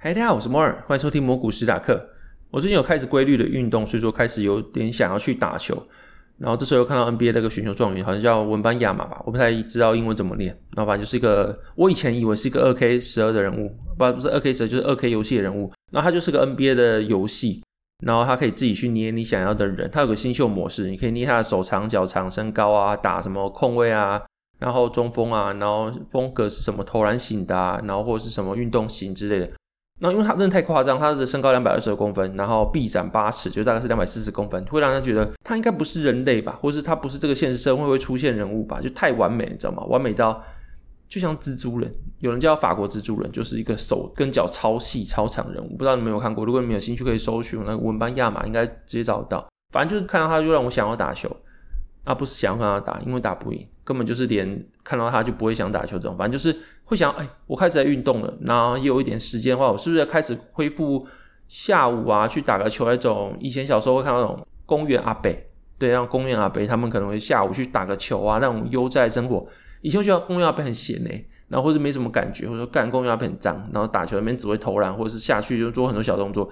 嗨，大家好，我是摩尔，欢迎收听魔股史塔克。我最近有开始规律的运动，所以说开始有点想要去打球。然后这时候又看到 NBA 那个选秀状元，好像叫文班亚马吧，我不太知道英文怎么念。然后反正就是一个，我以前以为是一个二 K 十二的人物，不不是二 K 十二，就是二 K 游戏的人物。然后他就是个 NBA 的游戏。然后他可以自己去捏你想要的人，他有个新秀模式，你可以捏他的手长脚长身高啊，打什么控卫啊，然后中锋啊，然后风格是什么投篮型的啊，然后或者是什么运动型之类的。那因为他真的太夸张，他的身高两百二十公分，然后臂展八尺，就大概是两百四十公分，会让人觉得他应该不是人类吧，或是他不是这个现实社会会出现人物吧，就太完美，你知道吗？完美到。就像蜘蛛人，有人叫法国蜘蛛人，就是一个手跟脚超细超长人物，不知道你们有没有看过？如果你们有兴趣，可以搜寻那个文班亚马，应该直接找得到。反正就是看到他，就让我想要打球，啊，不是想跟他打，因为打不赢，根本就是连看到他就不会想打球这种。反正就是会想，哎，我开始在运动了，然后也有一点时间的话，我是不是要开始恢复下午啊去打个球那种？以前小时候会看到那种公园阿北，对，让公园阿北他们可能会下午去打个球啊，那种悠哉生活。以前我觉得公园阿北很闲呢，然后或者没什么感觉，或者说干公园阿北很脏，然后打球里面只会投篮，或者是下去就做很多小动作。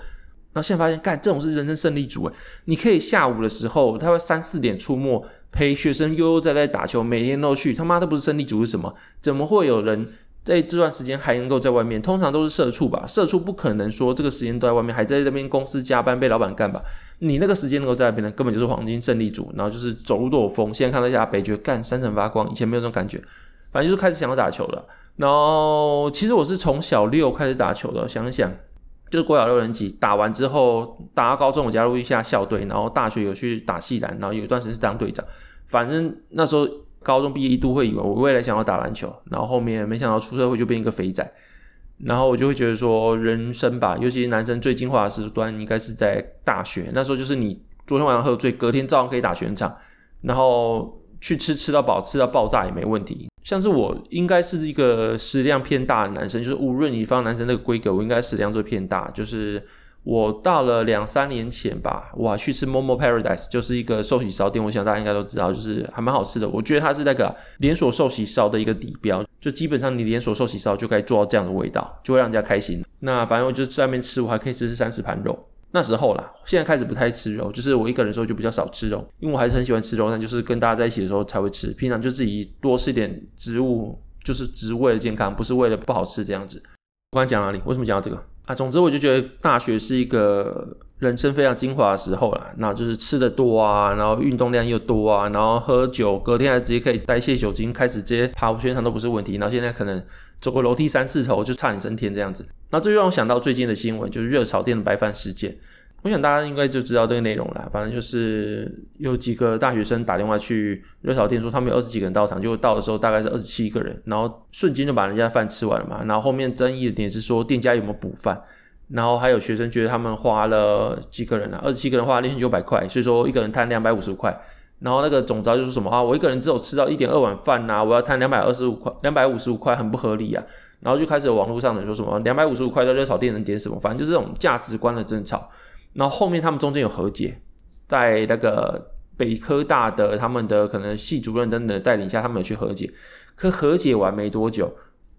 然后现在发现，干这种是人生胜利组诶，你可以下午的时候，他会三四点出没陪学生悠悠哉哉打球，每天都去，他妈都不是胜利组是什么？怎么会有人在这段时间还能够在外面？通常都是社畜吧，社畜不可能说这个时间都在外面，还在那边公司加班被老板干吧？你那个时间能够在那边呢，根本就是黄金胜利组，然后就是走路都有风。现在看到一下北，爵干闪闪发光，以前没有这种感觉。反正就是开始想要打球了。然后其实我是从小六开始打球的，想一想，就是国小六年级打完之后，打到高中我加入一下校队，然后大学有去打系篮，然后有一段时间是当队长。反正那时候高中毕业一度会以为我未来想要打篮球，然后后面没想到出社会就变一个肥仔。然后我就会觉得说，人生吧，尤其是男生最精华的时段应该是在大学。那时候就是你昨天晚上喝醉，隔天照样可以打全场，然后去吃吃到饱，吃到爆炸也没问题。像是我应该是一个食量偏大的男生，就是无论你放男生那个规格，我应该食量最偏大。就是我到了两三年前吧，我还去吃 Momo Paradise，就是一个寿喜烧店，我想大家应该都知道，就是还蛮好吃的。我觉得它是那个连锁寿喜烧的一个底标。就基本上你连锁寿喜烧就该做到这样的味道，就会让人家开心。那反正我就在外面吃，我还可以吃吃三四盘肉。那时候啦，现在开始不太吃肉，就是我一个人的时候就比较少吃肉，因为我还是很喜欢吃肉，但就是跟大家在一起的时候才会吃。平常就自己多吃点植物，就是只为了健康，不是为了不好吃这样子。我刚讲哪里？为什么讲到这个啊？总之我就觉得大学是一个人生非常精华的时候啦，那就是吃的多啊，然后运动量又多啊，然后喝酒，隔天还直接可以代谢酒精，开始直接跑全场都不是问题。然后现在可能走个楼梯三四头就差你升天这样子。那这就让我想到最近的新闻，就是热炒店的白饭事件。我想大家应该就知道这个内容了。反正就是有几个大学生打电话去热炒店，说他们有二十几个人到场，结果到的时候大概是二十七个人，然后瞬间就把人家饭吃完了嘛。然后后面争议的点是说店家有没有补饭，然后还有学生觉得他们花了几个人啊，二十七个人花了两千九百块，所以说一个人摊两百五十块。然后那个总召就说什么啊，我一个人只有吃到一点二碗饭呐、啊，我要摊两百二十五块，两百五十五块很不合理啊。然后就开始网络上的人说什么两百五十五块的热炒店能点什么，反正就是这种价值观的争吵。然后后面他们中间有和解，在那个北科大的他们的可能系主任等等带领下，他们有去和解。可和解完没多久，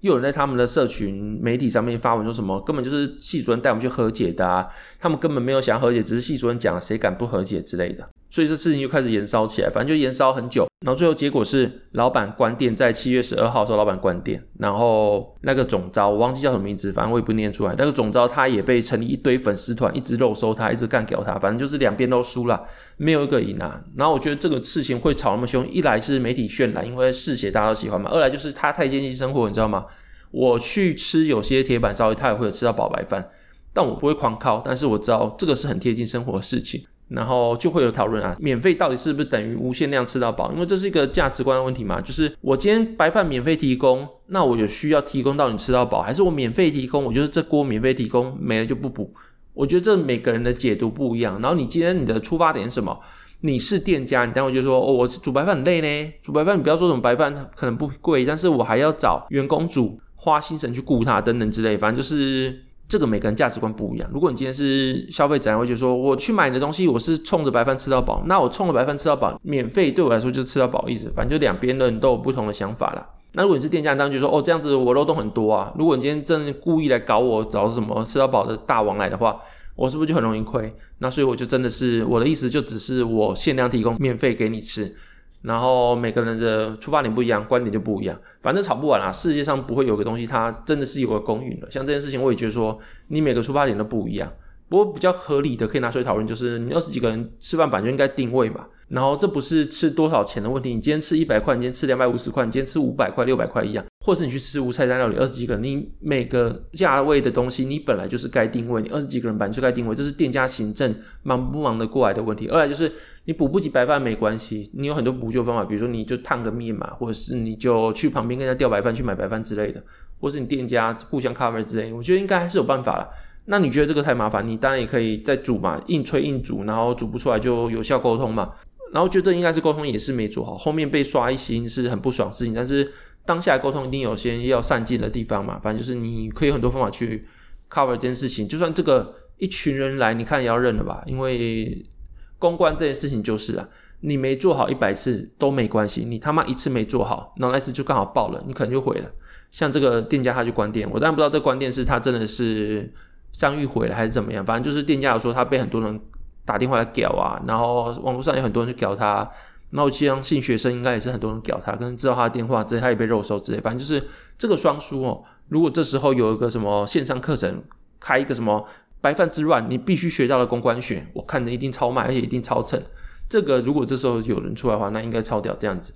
又有人在他们的社群媒体上面发文说什么，根本就是系主任带我们去和解的啊，他们根本没有想和解，只是系主任讲谁敢不和解之类的。所以这事情就开始延烧起来，反正就延烧很久，然后最后结果是老板关店，在七月十二号的时候，老板关店，然后那个总招我忘记叫什么名字，反正我也不念出来。那个总招他也被成立一堆粉丝团，一直肉搜他，一直干掉他，反正就是两边都输了，没有一个赢啊。然后我觉得这个事情会吵那么凶，一来是媒体渲染，因为嗜血大家都喜欢嘛；二来就是他太接近生活，你知道吗？我去吃有些铁板烧，他也会有吃到饱白饭，但我不会狂靠，但是我知道这个是很贴近生活的事情。然后就会有讨论啊，免费到底是不是等于无限量吃到饱？因为这是一个价值观的问题嘛。就是我今天白饭免费提供，那我有需要提供到你吃到饱，还是我免费提供，我就是这锅免费提供，没了就不补？我觉得这每个人的解读不一样。然后你今天你的出发点是什么？你是店家，你待会就说哦，我煮白饭很累呢。煮白饭你不要说什么白饭可能不贵，但是我还要找员工煮，花心神去顾它等等之类，反正就是。这个每个人价值观不一样。如果你今天是消费者，会觉得说，我去买你的东西，我是冲着白饭吃到饱，那我冲着白饭吃到饱，免费对我来说就是吃到饱意思。反正就两边的人都有不同的想法啦。那如果你是店家，当然就说，哦，这样子我漏洞很多啊。如果你今天真的故意来搞我，找什么吃到饱的大王来的话，我是不是就很容易亏？那所以我就真的是我的意思，就只是我限量提供，免费给你吃。然后每个人的出发点不一样，观点就不一样。反正吵不完啦，世界上不会有个东西，它真的是有个公允的。像这件事情，我也觉得说，你每个出发点都不一样。不过比较合理的可以拿出来讨论，就是你二十几个人吃饭，本就应该定位嘛。然后这不是吃多少钱的问题，你今天吃一百块，你今天吃两百五十块，你今天吃五百块、六百块一样，或是你去吃无菜单料理，二十几个人，你每个价位的东西，你本来就是该定位，你二十几个人本来就该定位，这是店家行政忙不忙得过来的问题。二来就是你补不起白饭没关系，你有很多补救方法，比如说你就烫个面嘛，或者是你就去旁边跟人家调白饭去买白饭之类的，或是你店家互相 cover 之类，我觉得应该还是有办法啦。那你觉得这个太麻烦，你当然也可以再煮嘛，硬催硬煮，然后煮不出来就有效沟通嘛。然后觉得应该是沟通也是没做好，后面被刷一星是很不爽的事情。但是当下沟通一定有些要善尽的地方嘛，反正就是你可以很多方法去 cover 这件事情。就算这个一群人来，你看也要认了吧，因为公关这件事情就是啊，你没做好一百次都没关系，你他妈一次没做好，然后那次就刚好爆了，你可能就毁了。像这个店家他就关店，我当然不知道这关店是他真的是商誉毁了还是怎么样，反正就是店家有说他被很多人。打电话来屌啊，然后网络上有很多人去屌他，然后我相信学生应该也是很多人屌他，可能知道他的电话之类，他也被肉搜之类，反正就是这个双输哦。如果这时候有一个什么线上课程，开一个什么白饭之乱，你必须学到的公关学，我看着一定超卖，而且一定超蹭。这个如果这时候有人出来的话，那应该超屌这样子。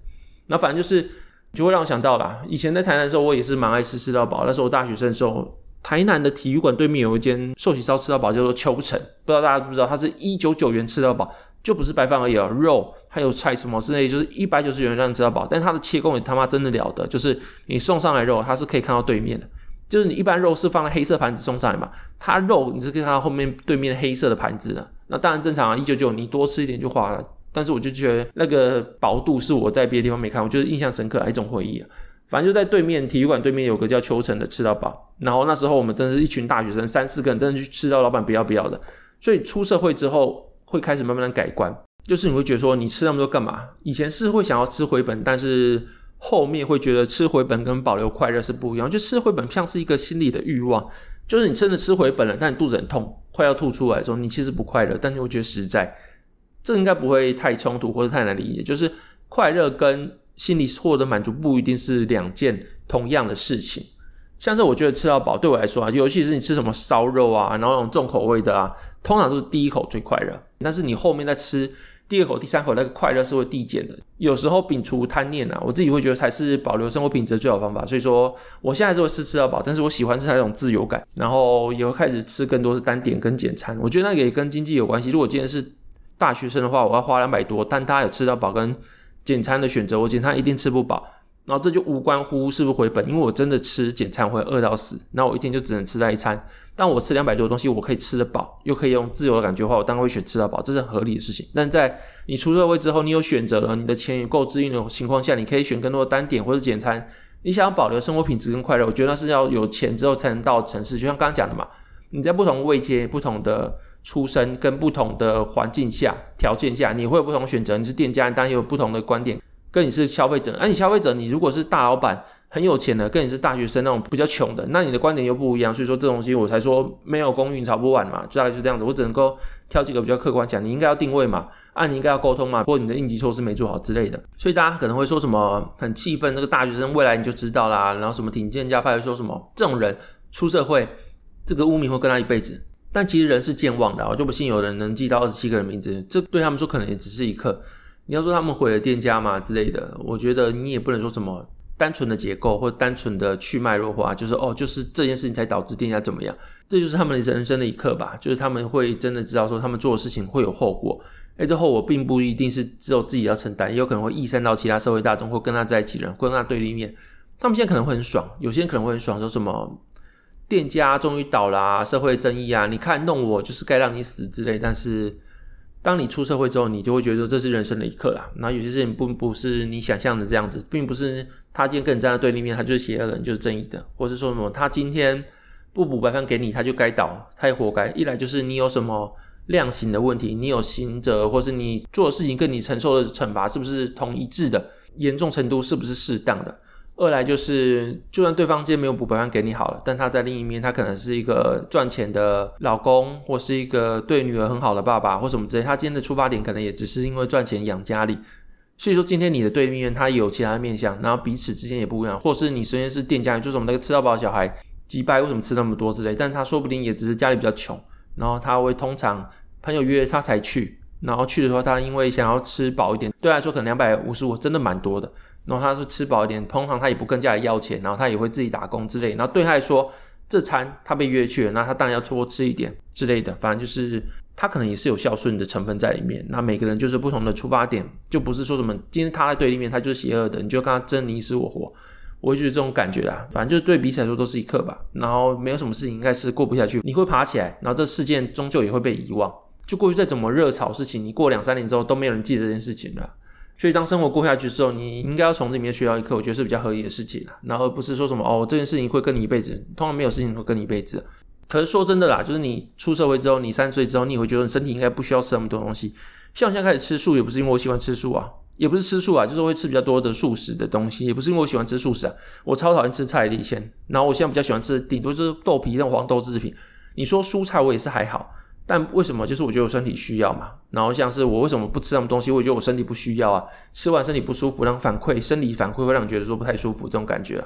那反正就是就会让我想到啦，以前在台南的时候，我也是蛮爱吃吃到饱，那时候我大学生的时候。台南的体育馆对面有一间寿喜烧吃到饱，叫做秋城，不知道大家知不知道？它是一九九元吃到饱，就不是白饭而已啊，肉还有菜什么之类，就是一百九十元让你吃到饱。但它的切工也他妈真的了得，就是你送上来肉，它是可以看到对面的，就是你一般肉是放在黑色盘子送上来嘛，它肉你是可以看到后面对面黑色的盘子的。那当然正常啊，一九九你多吃一点就花了。但是我就觉得那个薄度是我在别的地方没看，我就是印象深刻，一种回忆啊。反正就在对面体育馆对面有个叫秋城的吃到饱，然后那时候我们真是一群大学生，三四个人真的去吃到老板不要不要的。所以出社会之后会开始慢慢的改观，就是你会觉得说你吃那么多干嘛？以前是会想要吃回本，但是后面会觉得吃回本跟保留快乐是不一样。就吃回本像是一个心理的欲望，就是你真的吃回本了，但你肚子很痛，快要吐出来的时候，你其实不快乐，但是我觉得实在，这应该不会太冲突或者太难理解，就是快乐跟。心里获得满足不一定是两件同样的事情，像是我觉得吃到饱对我来说啊，尤其是你吃什么烧肉啊，然后那种重口味的啊，通常都是第一口最快乐，但是你后面再吃第二口、第三口，那个快乐是会递减的。有时候摒除贪念啊，我自己会觉得才是保留生活品质的最好方法。所以说，我现在是会吃吃到饱，但是我喜欢吃那种自由感，然后也会开始吃更多是单点跟简餐。我觉得那个也跟经济有关系。如果今天是大学生的话，我要花两百多，但他有吃到饱跟。简餐的选择，我简餐一定吃不饱，然后这就无关乎是不是回本，因为我真的吃简餐会饿到死，那我一天就只能吃那一餐。但我吃两百多东西，我可以吃得饱，又可以用自由的感觉的话，我当然会选吃到饱，这是很合理的事情。但在你出社会之后，你有选择了，你的钱也够支应的情况下，你可以选更多的单点或者简餐。你想要保留生活品质跟快乐，我觉得那是要有钱之后才能到城市。就像刚刚讲的嘛，你在不同位阶、不同的。出身跟不同的环境下、条件下，你会有不同选择。你是店家，当然有不同的观点。跟你是消费者，而、啊、你消费者，你如果是大老板，很有钱的，跟你是大学生那种比较穷的，那你的观点又不一样。所以说这东西我才说没有公允吵不完嘛，就大概就这样子。我只能够挑几个比较客观讲，你应该要定位嘛，啊，你应该要沟通嘛，或者你的应急措施没做好之类的。所以大家可能会说什么很气愤，这个大学生未来你就知道啦，然后什么挺店家派会说什么这种人出社会，这个污名会跟他一辈子。但其实人是健忘的，我就不信有人能记到二十七个人名字，这对他们说可能也只是一刻。你要说他们毁了店家嘛之类的，我觉得你也不能说什么。单纯的结构或单纯的去脉络化，就是哦，就是这件事情才导致店家怎么样，这就是他们人生的一课吧。就是他们会真的知道说，他们做的事情会有后果，哎这后果并不一定是只有自己要承担，也有可能会溢散到其他社会大众或跟他在一起人，或跟他对立面。他们现在可能会很爽，有些人可能会很爽，说什么店家终于倒了，社会正义啊，你看弄我就是该让你死之类，但是。当你出社会之后，你就会觉得这是人生的一课啦。然后有些事情不不是你想象的这样子，并不是他今天跟你站在对立面，他就是邪恶的人，就是正义的，或是说什么他今天不补白饭给你，他就该倒，他也活该。一来就是你有什么量刑的问题，你有刑责，或是你做的事情跟你承受的惩罚是不是同一致的，严重程度是不是适当的。二来就是，就算对方今天没有补百万给你好了，但他在另一面，他可能是一个赚钱的老公，或是一个对女儿很好的爸爸，或什么之类。他今天的出发点可能也只是因为赚钱养家里。所以说，今天你的对立面他有其他的面相，然后彼此之间也不一样。或是你首先是店家，就是我们那个吃到饱小孩，几百为什么吃那么多之类，但他说不定也只是家里比较穷，然后他会通常朋友约他才去，然后去的时候他因为想要吃饱一点，对他来说可能两百五十五真的蛮多的。然后他说吃饱一点，通常他也不跟家里要钱，然后他也会自己打工之类。然后对他来说，这餐他被约去了，那他当然要多吃一点之类的。反正就是他可能也是有孝顺的成分在里面。那每个人就是不同的出发点，就不是说什么今天他在对立面，他就是邪恶的，你就跟他争你死我活。我会觉得这种感觉啦，反正就是对彼此来说都是一刻吧。然后没有什么事情应该是过不下去，你会爬起来，然后这事件终究也会被遗忘。就过去再怎么热炒事情，你过两三年之后都没有人记得这件事情了。所以，当生活过下去之后，你应该要从这里面学到一课，我觉得是比较合理的事情。然后不是说什么哦，这件事情会跟你一辈子，通常没有事情会跟你一辈子。可是说真的啦，就是你出社会之后，你三十岁之后，你也会觉得你身体应该不需要吃那么多东西。像我现在开始吃素，也不是因为我喜欢吃素啊，也不是吃素啊，就是会吃比较多的素食的东西，也不是因为我喜欢吃素食啊。我超讨厌吃菜的以前，然后我现在比较喜欢吃，顶多就是豆皮那种黄豆制品。你说蔬菜，我也是还好。但为什么？就是我觉得我身体需要嘛。然后像是我为什么不吃那么东西？我觉得我身体不需要啊。吃完身体不舒服，然后反馈生理反馈会让你觉得说不太舒服这种感觉。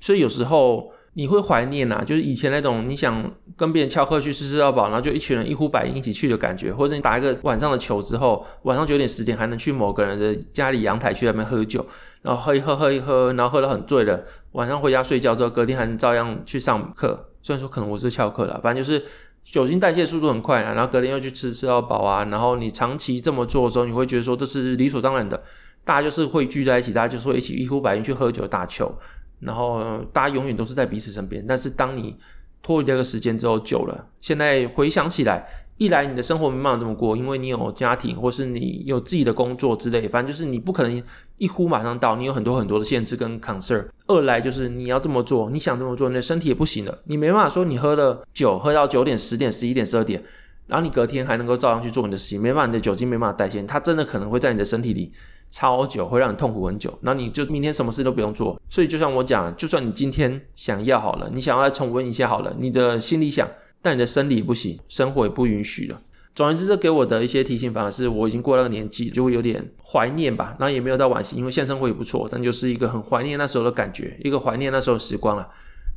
所以有时候你会怀念啊，就是以前那种你想跟别人翘课去吃吃到饱，然后就一群人一呼百应一起去的感觉，或者你打一个晚上的球之后，晚上九点十点还能去某个人的家里阳台去那边喝酒，然后喝一喝喝一喝，然后喝得很醉了，晚上回家睡觉之后，隔天还能照样去上课。虽然说可能我是翘课了，反正就是。酒精代谢速度很快啊，然后隔天又去吃吃到饱啊，然后你长期这么做的时候，你会觉得说这是理所当然的，大家就是会聚在一起，大家就是一起一呼百应去喝酒打球，然后大家永远都是在彼此身边。但是当你脱离这个时间之后久了，现在回想起来。一来你的生活没办法这么过，因为你有家庭，或是你有自己的工作之类，反正就是你不可能一呼马上到，你有很多很多的限制跟 concern。二来就是你要这么做，你想这么做，你的身体也不行了，你没办法说你喝了酒喝到九点、十点、十一点、十二点，然后你隔天还能够照样去做你的事情，没办法，你的酒精没办法代谢，它真的可能会在你的身体里超久，会让你痛苦很久，然后你就明天什么事都不用做。所以就像我讲，就算你今天想要好了，你想要再重温一下好了，你的心里想。但你的生理不行，生活也不允许了。总而之，这给我的一些提醒，反而是我已经过那个年纪，就会有点怀念吧。然后也没有到惋惜，因为现生活也不错，但就是一个很怀念那时候的感觉，一个怀念那时候的时光了。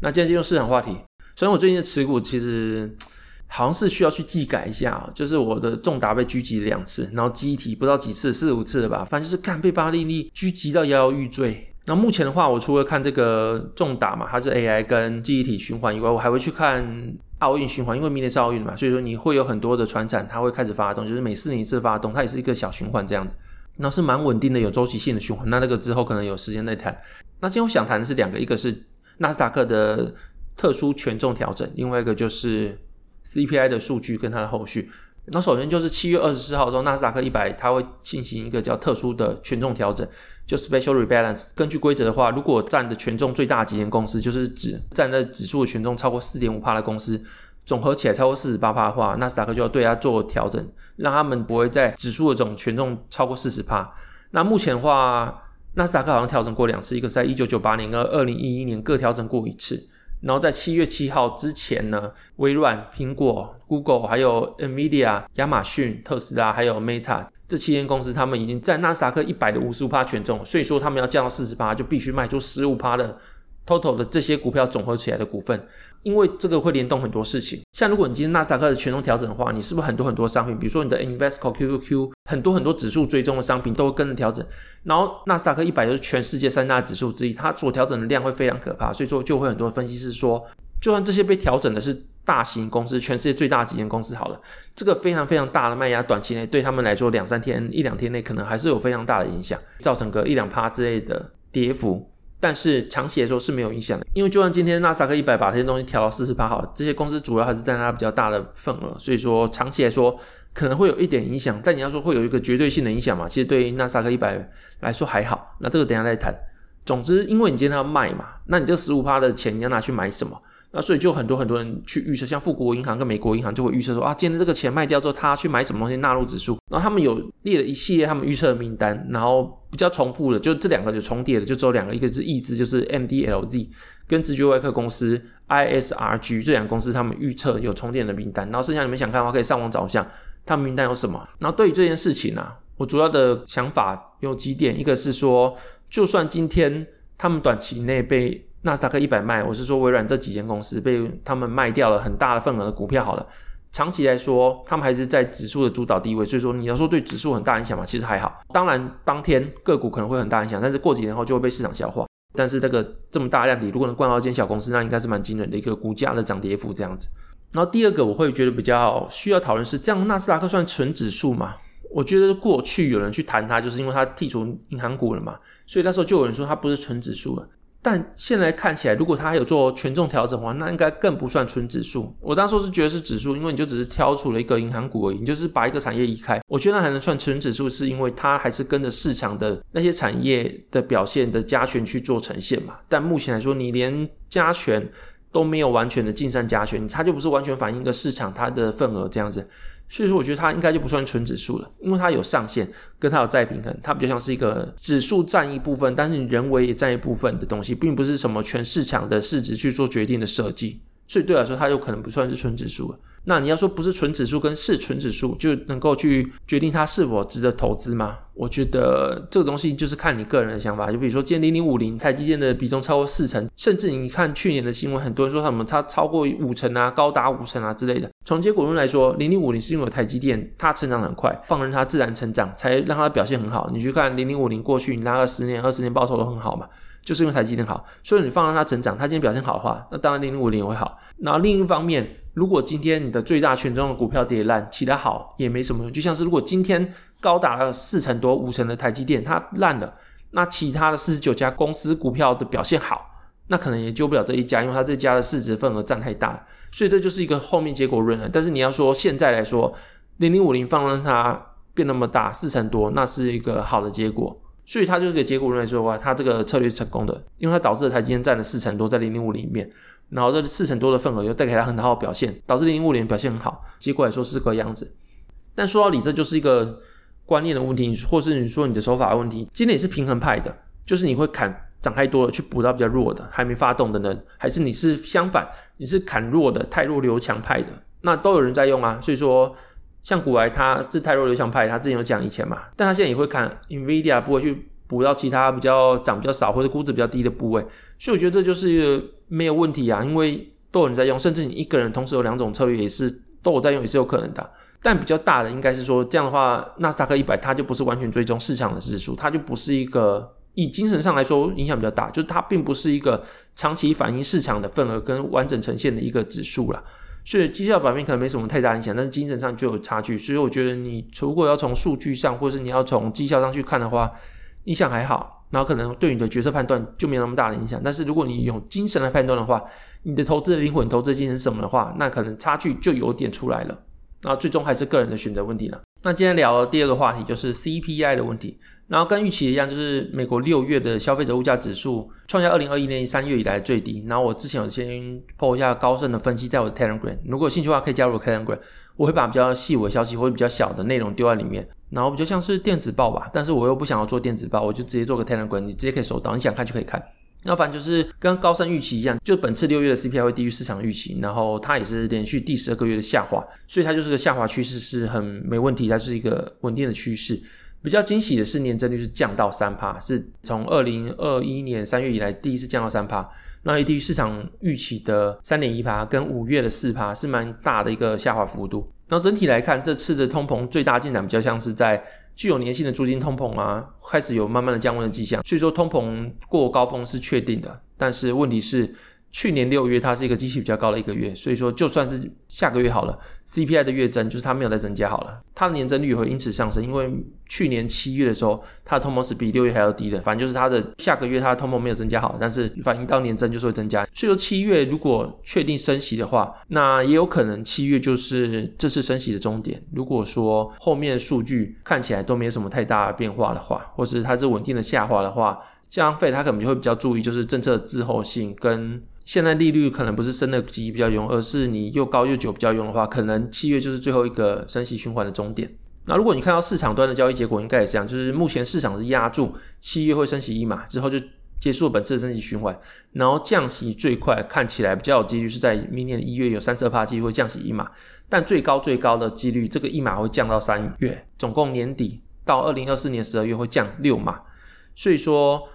那今天进入市场话题，所以我最近的持股其实 好像是需要去技改一下，就是我的重达被狙击了两次，然后机体不知道几次，四五次了吧，反正就是看被巴利利狙击到摇摇欲坠。那目前的话，我除了看这个重打嘛，它是 AI 跟记忆体循环以外，我还会去看。奥运循环，因为明年是奥运嘛，所以说你会有很多的船产，它会开始发动，就是每四年一次发动，它也是一个小循环这样子，那是蛮稳定的，有周期性的循环。那那个之后可能有时间再谈。那今天我想谈的是两个，一个是纳斯达克的特殊权重调整，另外一个就是 CPI 的数据跟它的后续。那首先就是七月二十四号的时候，纳斯达克一百它会进行一个叫特殊的权重调整，就 Special Rebalance。根据规则的话，如果占的权重最大几间公司，就是指占的指数的权重超过四点五帕的公司，总合起来超过四十八帕的话，纳斯达克就要对它做调整，让他们不会在指数的总权重超过四十帕。那目前的话，纳斯达克好像调整过两次，一个是在一九九八年跟二零一一年各调整过一次。然后在七月七号之前呢，微软、苹果、Google、还有 Nvidia、亚马逊、特斯拉还有 Meta 这七间公司，他们已经在纳斯达克一百的五十五趴权重，所以说他们要降到四十趴，就必须卖出十五趴的 total 的这些股票总合起来的股份，因为这个会联动很多事情。像如果你今天纳斯达克的权重调整的话，你是不是很多很多商品，比如说你的 Invesco QQQ，很多很多指数追踪的商品都会跟着调整。然后纳斯达克一百就是全世界三大指数之一，它所调整的量会非常可怕，所以说就会很多分析师说，就算这些被调整的是大型公司，全世界最大的几间公司好了，这个非常非常大的卖压，短期内对他们来说两三天一两天内可能还是有非常大的影响，造成个一两趴之类的跌幅。但是长期来说是没有影响的，因为就算今天纳斯达克一百把这些东西调到四十八好，这些公司主要还是占它比较大的份额，所以说长期来说可能会有一点影响。但你要说会有一个绝对性的影响嘛？其实对于纳斯达克一百来说还好。那这个等下再谈。总之，因为你今天要卖嘛，那你这十五趴的钱你要拿去买什么？那所以就很多很多人去预测，像富国银行跟美国银行就会预测说啊，今天这个钱卖掉之后，他去买什么东西纳入指数。然后他们有列了一系列他们预测的名单，然后比较重复的，就这两个就重叠的，就只有两个，一个是易资，就是 MDLZ 跟直觉外科公司 ISRG 这两个公司，他们预测有重叠的名单。然后剩下你们想看的话，可以上网找一下他们名单有什么。然后对于这件事情啊，我主要的想法有几点，一个是说，就算今天他们短期内被纳斯达克一百卖，我是说微软这几间公司被他们卖掉了很大的份额的股票。好了，长期来说，他们还是在指数的主导地位，所以说你要说对指数很大影响嘛，其实还好。当然，当天个股可能会很大影响，但是过几年后就会被市场消化。但是这个这么大量体，如果能灌到一间小公司，那应该是蛮惊人的一个股价的涨跌幅这样子。然后第二个，我会觉得比较需要讨论是，这样纳斯达克算纯指数吗？我觉得过去有人去谈它，就是因为它剔除银行股了嘛，所以那时候就有人说它不是纯指数了。但现在看起来，如果它还有做权重调整的话，那应该更不算纯指数。我当时是觉得是指数，因为你就只是挑出了一个银行股而已，你就是把一个产业移开。我觉得那还能算纯指数，是因为它还是跟着市场的那些产业的表现的加权去做呈现嘛。但目前来说，你连加权都没有完全的净善加权，它就不是完全反映一个市场它的份额这样子。所以说，我觉得它应该就不算纯指数了，因为它有上限，跟它有再平衡，它比较像是一个指数占一部分，但是你人为也占一部分的东西，并不是什么全市场的市值去做决定的设计。所以对来说，它就可能不算是纯指数了。那你要说不是纯指数跟是纯指数就能够去决定它是否值得投资吗？我觉得这个东西就是看你个人的想法。就比如说今天零零五零台积电的比重超过四成，甚至你看去年的新闻，很多人说他们它超过五成啊，高达五成啊之类的。从结果论来说，零零五零是因为台积电它成长很快，放任它自然成长，才让它表现很好。你去看零零五零过去，你拿个十年、二十年报酬都很好嘛。就是因为台积电好，所以你放让它成长，它今天表现好的话，那当然零零五零也会好。然后另一方面，如果今天你的最大权重的股票跌烂，其他好也没什么用。就像是如果今天高达了四成多、五成的台积电它烂了，那其他的四十九家公司股票的表现好，那可能也救不了这一家，因为它这家的市值份额占太大。所以这就是一个后面结果论了。但是你要说现在来说，零零五零放让它变那么大，四成多，那是一个好的结果。所以它这个结果论来说的话，它这个策略是成功的，因为它导致了台积电占了四成多在零零五里面，然后这四成多的份额又带给它很好的表现，导致零零五零表现很好。结果来说是这个样子。但说到底，这就是一个观念的问题，或是你说你的手法的问题。今天也是平衡派的，就是你会砍涨太多了去补到比较弱的还没发动的人，还是你是相反，你是砍弱的太弱留强派的，那都有人在用啊。所以说。像股癌，他是泰弱流向派，他之前有讲以前嘛，但他现在也会看 Nvidia 不会去补到其他比较涨比较少或者估值比较低的部位，所以我觉得这就是没有问题啊，因为都有人在用，甚至你一个人同时有两种策略也是都有在用，也是有可能的。但比较大的应该是说，这样的话，纳斯达克一百它就不是完全追踪市场的指数，它就不是一个以精神上来说影响比较大，就是它并不是一个长期反映市场的份额跟完整呈现的一个指数了。所以绩效表面可能没什么太大影响，但是精神上就有差距。所以我觉得你如果要从数据上，或是你要从绩效上去看的话，影响还好，然后可能对你的决策判断就没有那么大的影响。但是如果你用精神来判断的话，你的投资的灵魂、投资精神是什么的话，那可能差距就有点出来了。然后最终还是个人的选择问题了。那今天聊的第二个话题就是 CPI 的问题。然后跟预期一样，就是美国六月的消费者物价指数创下二零二一年三月以来最低。然后我之前有先 po 一下高盛的分析，在我的 Telegram，如果有兴趣的话可以加入我 Telegram，我会把比较细微消息或者比较小的内容丢在里面。然后比较像是电子报吧，但是我又不想要做电子报，我就直接做个 Telegram，你直接可以收到，你想看就可以看。那反正就是跟高盛预期一样，就本次六月的 CPI 会低于市场预期，然后它也是连续第十二个月的下滑，所以它就是个下滑趋势是很没问题，它是一个稳定的趋势。比较惊喜的是，年增率是降到三趴，是从二零二一年三月以来第一次降到三趴，那也低于市场预期的三点一趴，跟五月的四趴是蛮大的一个下滑幅度。然后整体来看，这次的通膨最大进展比较像是在具有粘性的租金通膨啊，开始有慢慢的降温的迹象，所以说通膨过高峰是确定的，但是问题是。去年六月它是一个基期比较高的一个月，所以说就算是下个月好了，CPI 的月增就是它没有再增加好了，它的年增率会因此上升，因为去年七月的时候它的通膨是比六月还要低的，反正就是它的下个月它的通膨没有增加好，但是反映到年增就是会增加，所以说七月如果确定升息的话，那也有可能七月就是这次升息的终点。如果说后面数据看起来都没有什么太大的变化的话，或是它是稳定的下滑的话，降费它可能就会比较注意就是政策的滞后性跟。现在利率可能不是升的急比较用，而是你又高又久比较用的话，可能七月就是最后一个升息循环的终点。那如果你看到市场端的交易结果，应该也是这样，就是目前市场是压住七月会升息一码之后就结束本次的升息循环，然后降息最快看起来比较有几率是在明年的一月有三十二趴机会降息一码，但最高最高的几率这个一码会降到三月，总共年底到二零二四年十二月会降六码，所以说。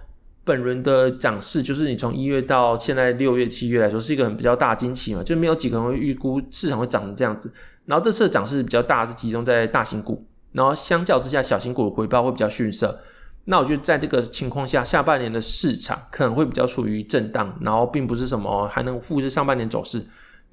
本轮的涨势，就是你从一月到现在六月、七月来说，是一个很比较大惊喜嘛，就没有几个人会预估市场会涨成这样子。然后这次的涨势比较大，是集中在大型股，然后相较之下，小型股的回报会比较逊色。那我觉得在这个情况下，下半年的市场可能会比较处于震荡，然后并不是什么还能复制上半年走势。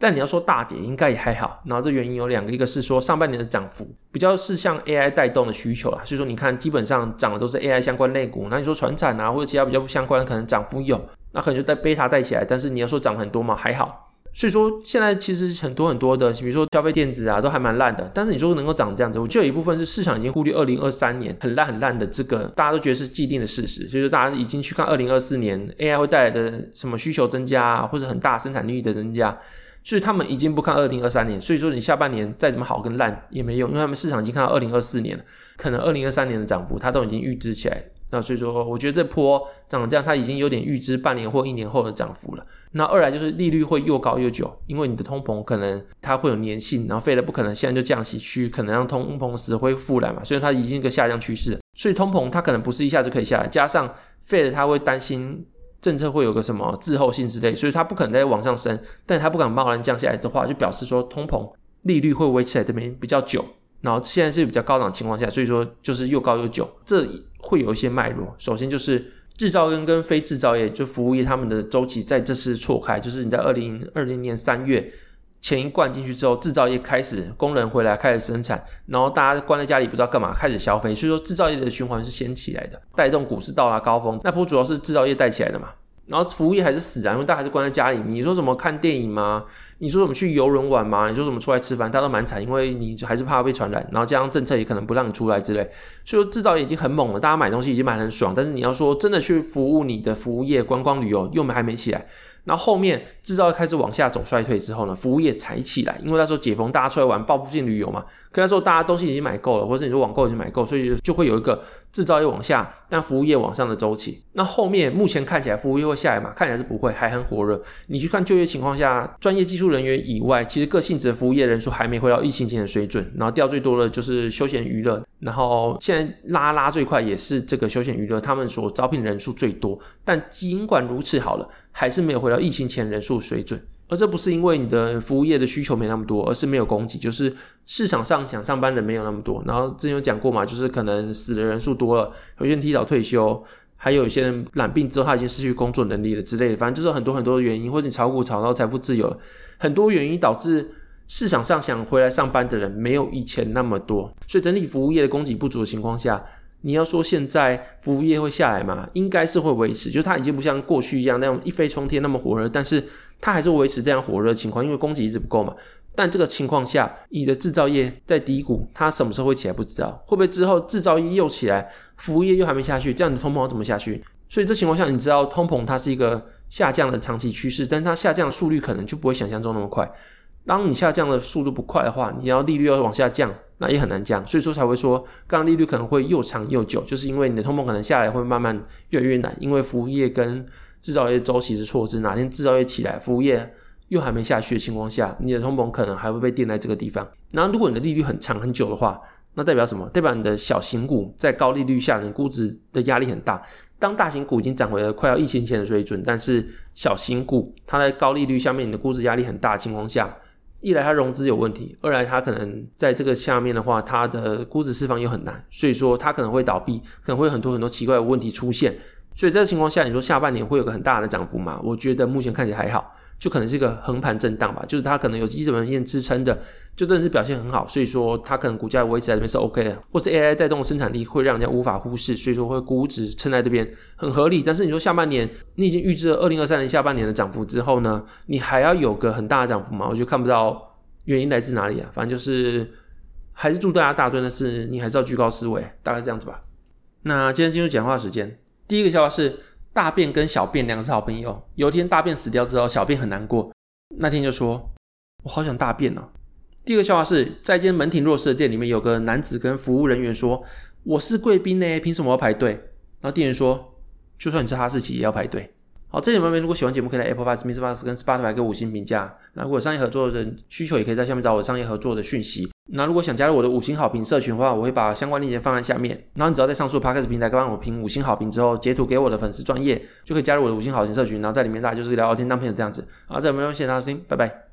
但你要说大跌，应该也还好。然后这原因有两个，一个是说上半年的涨幅比较是像 AI 带动的需求啦，所以说你看基本上涨的都是 AI 相关类股。那你说传产啊或者其他比较不相关，可能涨幅有，那可能就带贝塔带起来。但是你要说涨很多嘛，还好。所以说现在其实很多很多的，比如说消费电子啊，都还蛮烂的。但是你说能够涨这样子，我觉得有一部分是市场已经忽略二零二三年很烂很烂的这个，大家都觉得是既定的事实。所以说大家已经去看二零二四年 AI 会带来的什么需求增加啊，或者很大生产力的增加。所以他们已经不看二零二三年，所以说你下半年再怎么好跟烂也没用，因为他们市场已经看到二零二四年了，可能二零二三年的涨幅它都已经预支起来。那所以说，我觉得这波涨这样，它已经有点预支半年或一年后的涨幅了。那二来就是利率会又高又久，因为你的通膨可能它会有粘性，然后费了不可能现在就降息去，可能让通膨死灰复燃嘛，所以它已经一个下降趋势，所以通膨它可能不是一下子可以下来，加上费了它会担心。政策会有个什么滞后性之类，所以它不可能再往上升，但它不敢贸然降下来的话，就表示说通膨利率会维持在这边比较久，然后现在是比较高档情况下，所以说就是又高又久，这会有一些脉络。首先就是制造跟跟非制造业，就服务业他们的周期在这次错开，就是你在二零二零年三月。钱一灌进去之后，制造业开始工人回来开始生产，然后大家关在家里不知道干嘛，开始消费，所以说制造业的循环是先起来的，带动股市到达高峰。那波主要是制造业带起来的嘛，然后服务业还是死啊，因为大家还是关在家里。你说什么看电影吗？你说什么去游轮玩吗？你说什么出来吃饭？大家都蛮惨，因为你还是怕被传染，然后加上政策也可能不让你出来之类。所以说制造业已经很猛了，大家买东西已经买很爽，但是你要说真的去服务你的服务业、观光旅游，又没还没起来。然后后面制造业开始往下走衰退之后呢，服务业才起来，因为那时候解封，大家出来玩报复性旅游嘛。可那时候大家东西已经买够了，或者你说网购已经买够，所以就会有一个制造业往下，但服务业往上的周期。那后面目前看起来服务业会下来嘛？看起来是不会，还很火热。你去看就业情况下，专业技术人员以外，其实各性质服务业人数还没回到疫情前的水准。然后掉最多的就是休闲娱乐，然后现在拉拉最快也是这个休闲娱乐，他们所招聘人数最多。但尽管如此，好了。还是没有回到疫情前人数水准，而这不是因为你的服务业的需求没那么多，而是没有供给，就是市场上想上班的人没有那么多。然后之前有讲过嘛，就是可能死的人数多了，有些人提早退休，还有一些人染病之后他已经失去工作能力了之类的，反正就是很多很多的原因，或者你炒股炒到财富自由了，很多原因导致市场上想回来上班的人没有以前那么多，所以整体服务业的供给不足的情况下。你要说现在服务业会下来吗？应该是会维持，就它已经不像过去一样那样一飞冲天那么火热，但是它还是维持这样火热的情况，因为供给一直不够嘛。但这个情况下，你的制造业在低谷，它什么时候会起来不知道，会不会之后制造业又起来，服务业又还没下去，这样的通膨怎么下去？所以这情况下，你知道通膨它是一个下降的长期趋势，但是它下降的速率可能就不会想象中那么快。当你下降的速度不快的话，你要利率要往下降。那也很难降，所以说才会说，刚刚利率可能会又长又久，就是因为你的通膨可能下来会慢慢越来越难，因为服务业跟制造业周期是错置，哪天制造业起来，服务业又还没下去的情况下，你的通膨可能还会被垫在这个地方。然后如果你的利率很长很久的话，那代表什么？代表你的小型股在高利率下，你估值的压力很大。当大型股已经涨回了快要疫情前的水准，但是小型股它在高利率下面，你的估值压力很大的情况下，一来它融资有问题，二来它可能在这个下面的话，它的估值释放又很难，所以说它可能会倒闭，可能会有很多很多奇怪的问题出现。所以这个情况下，你说下半年会有个很大的涨幅吗？我觉得目前看起来还好。就可能是一个横盘震荡吧，就是它可能有基本面支撑的，就真的是表现很好，所以说它可能股价维持在这边是 OK 的，或是 AI 带动生产力会让人家无法忽视，所以说会估值撑在这边很合理。但是你说下半年你已经预知了二零二三年下半年的涨幅之后呢，你还要有个很大的涨幅吗？我就看不到原因来自哪里啊，反正就是还是祝大家大赚的是，你还是要居高思维，大概是这样子吧。那今天进入讲话时间，第一个笑话是。大便跟小便两个是好朋友。有一天大便死掉之后，小便很难过。那天就说：“我好想大便哦。”第二个笑话是在一间门庭若市的店里面，有个男子跟服务人员说：“我是贵宾呢，凭什么要排队？”然后店员说：“就算你是哈士奇，也要排队。”好，这里面如果喜欢节目，可以在 Apple Podcast、Mr. Box 跟 Spotify 给五星评价。那如果有商业合作的人需求，也可以在下面找我商业合作的讯息。那如果想加入我的五星好评社群的话，我会把相关链接放在下面。然后你只要在上述 Podcast 平台帮我评五星好评之后，截图给我的粉丝专业，就可以加入我的五星好评社群。然后在里面大家就是聊聊天、当朋友这样子。好，这里没有，谢谢大家收听，拜拜。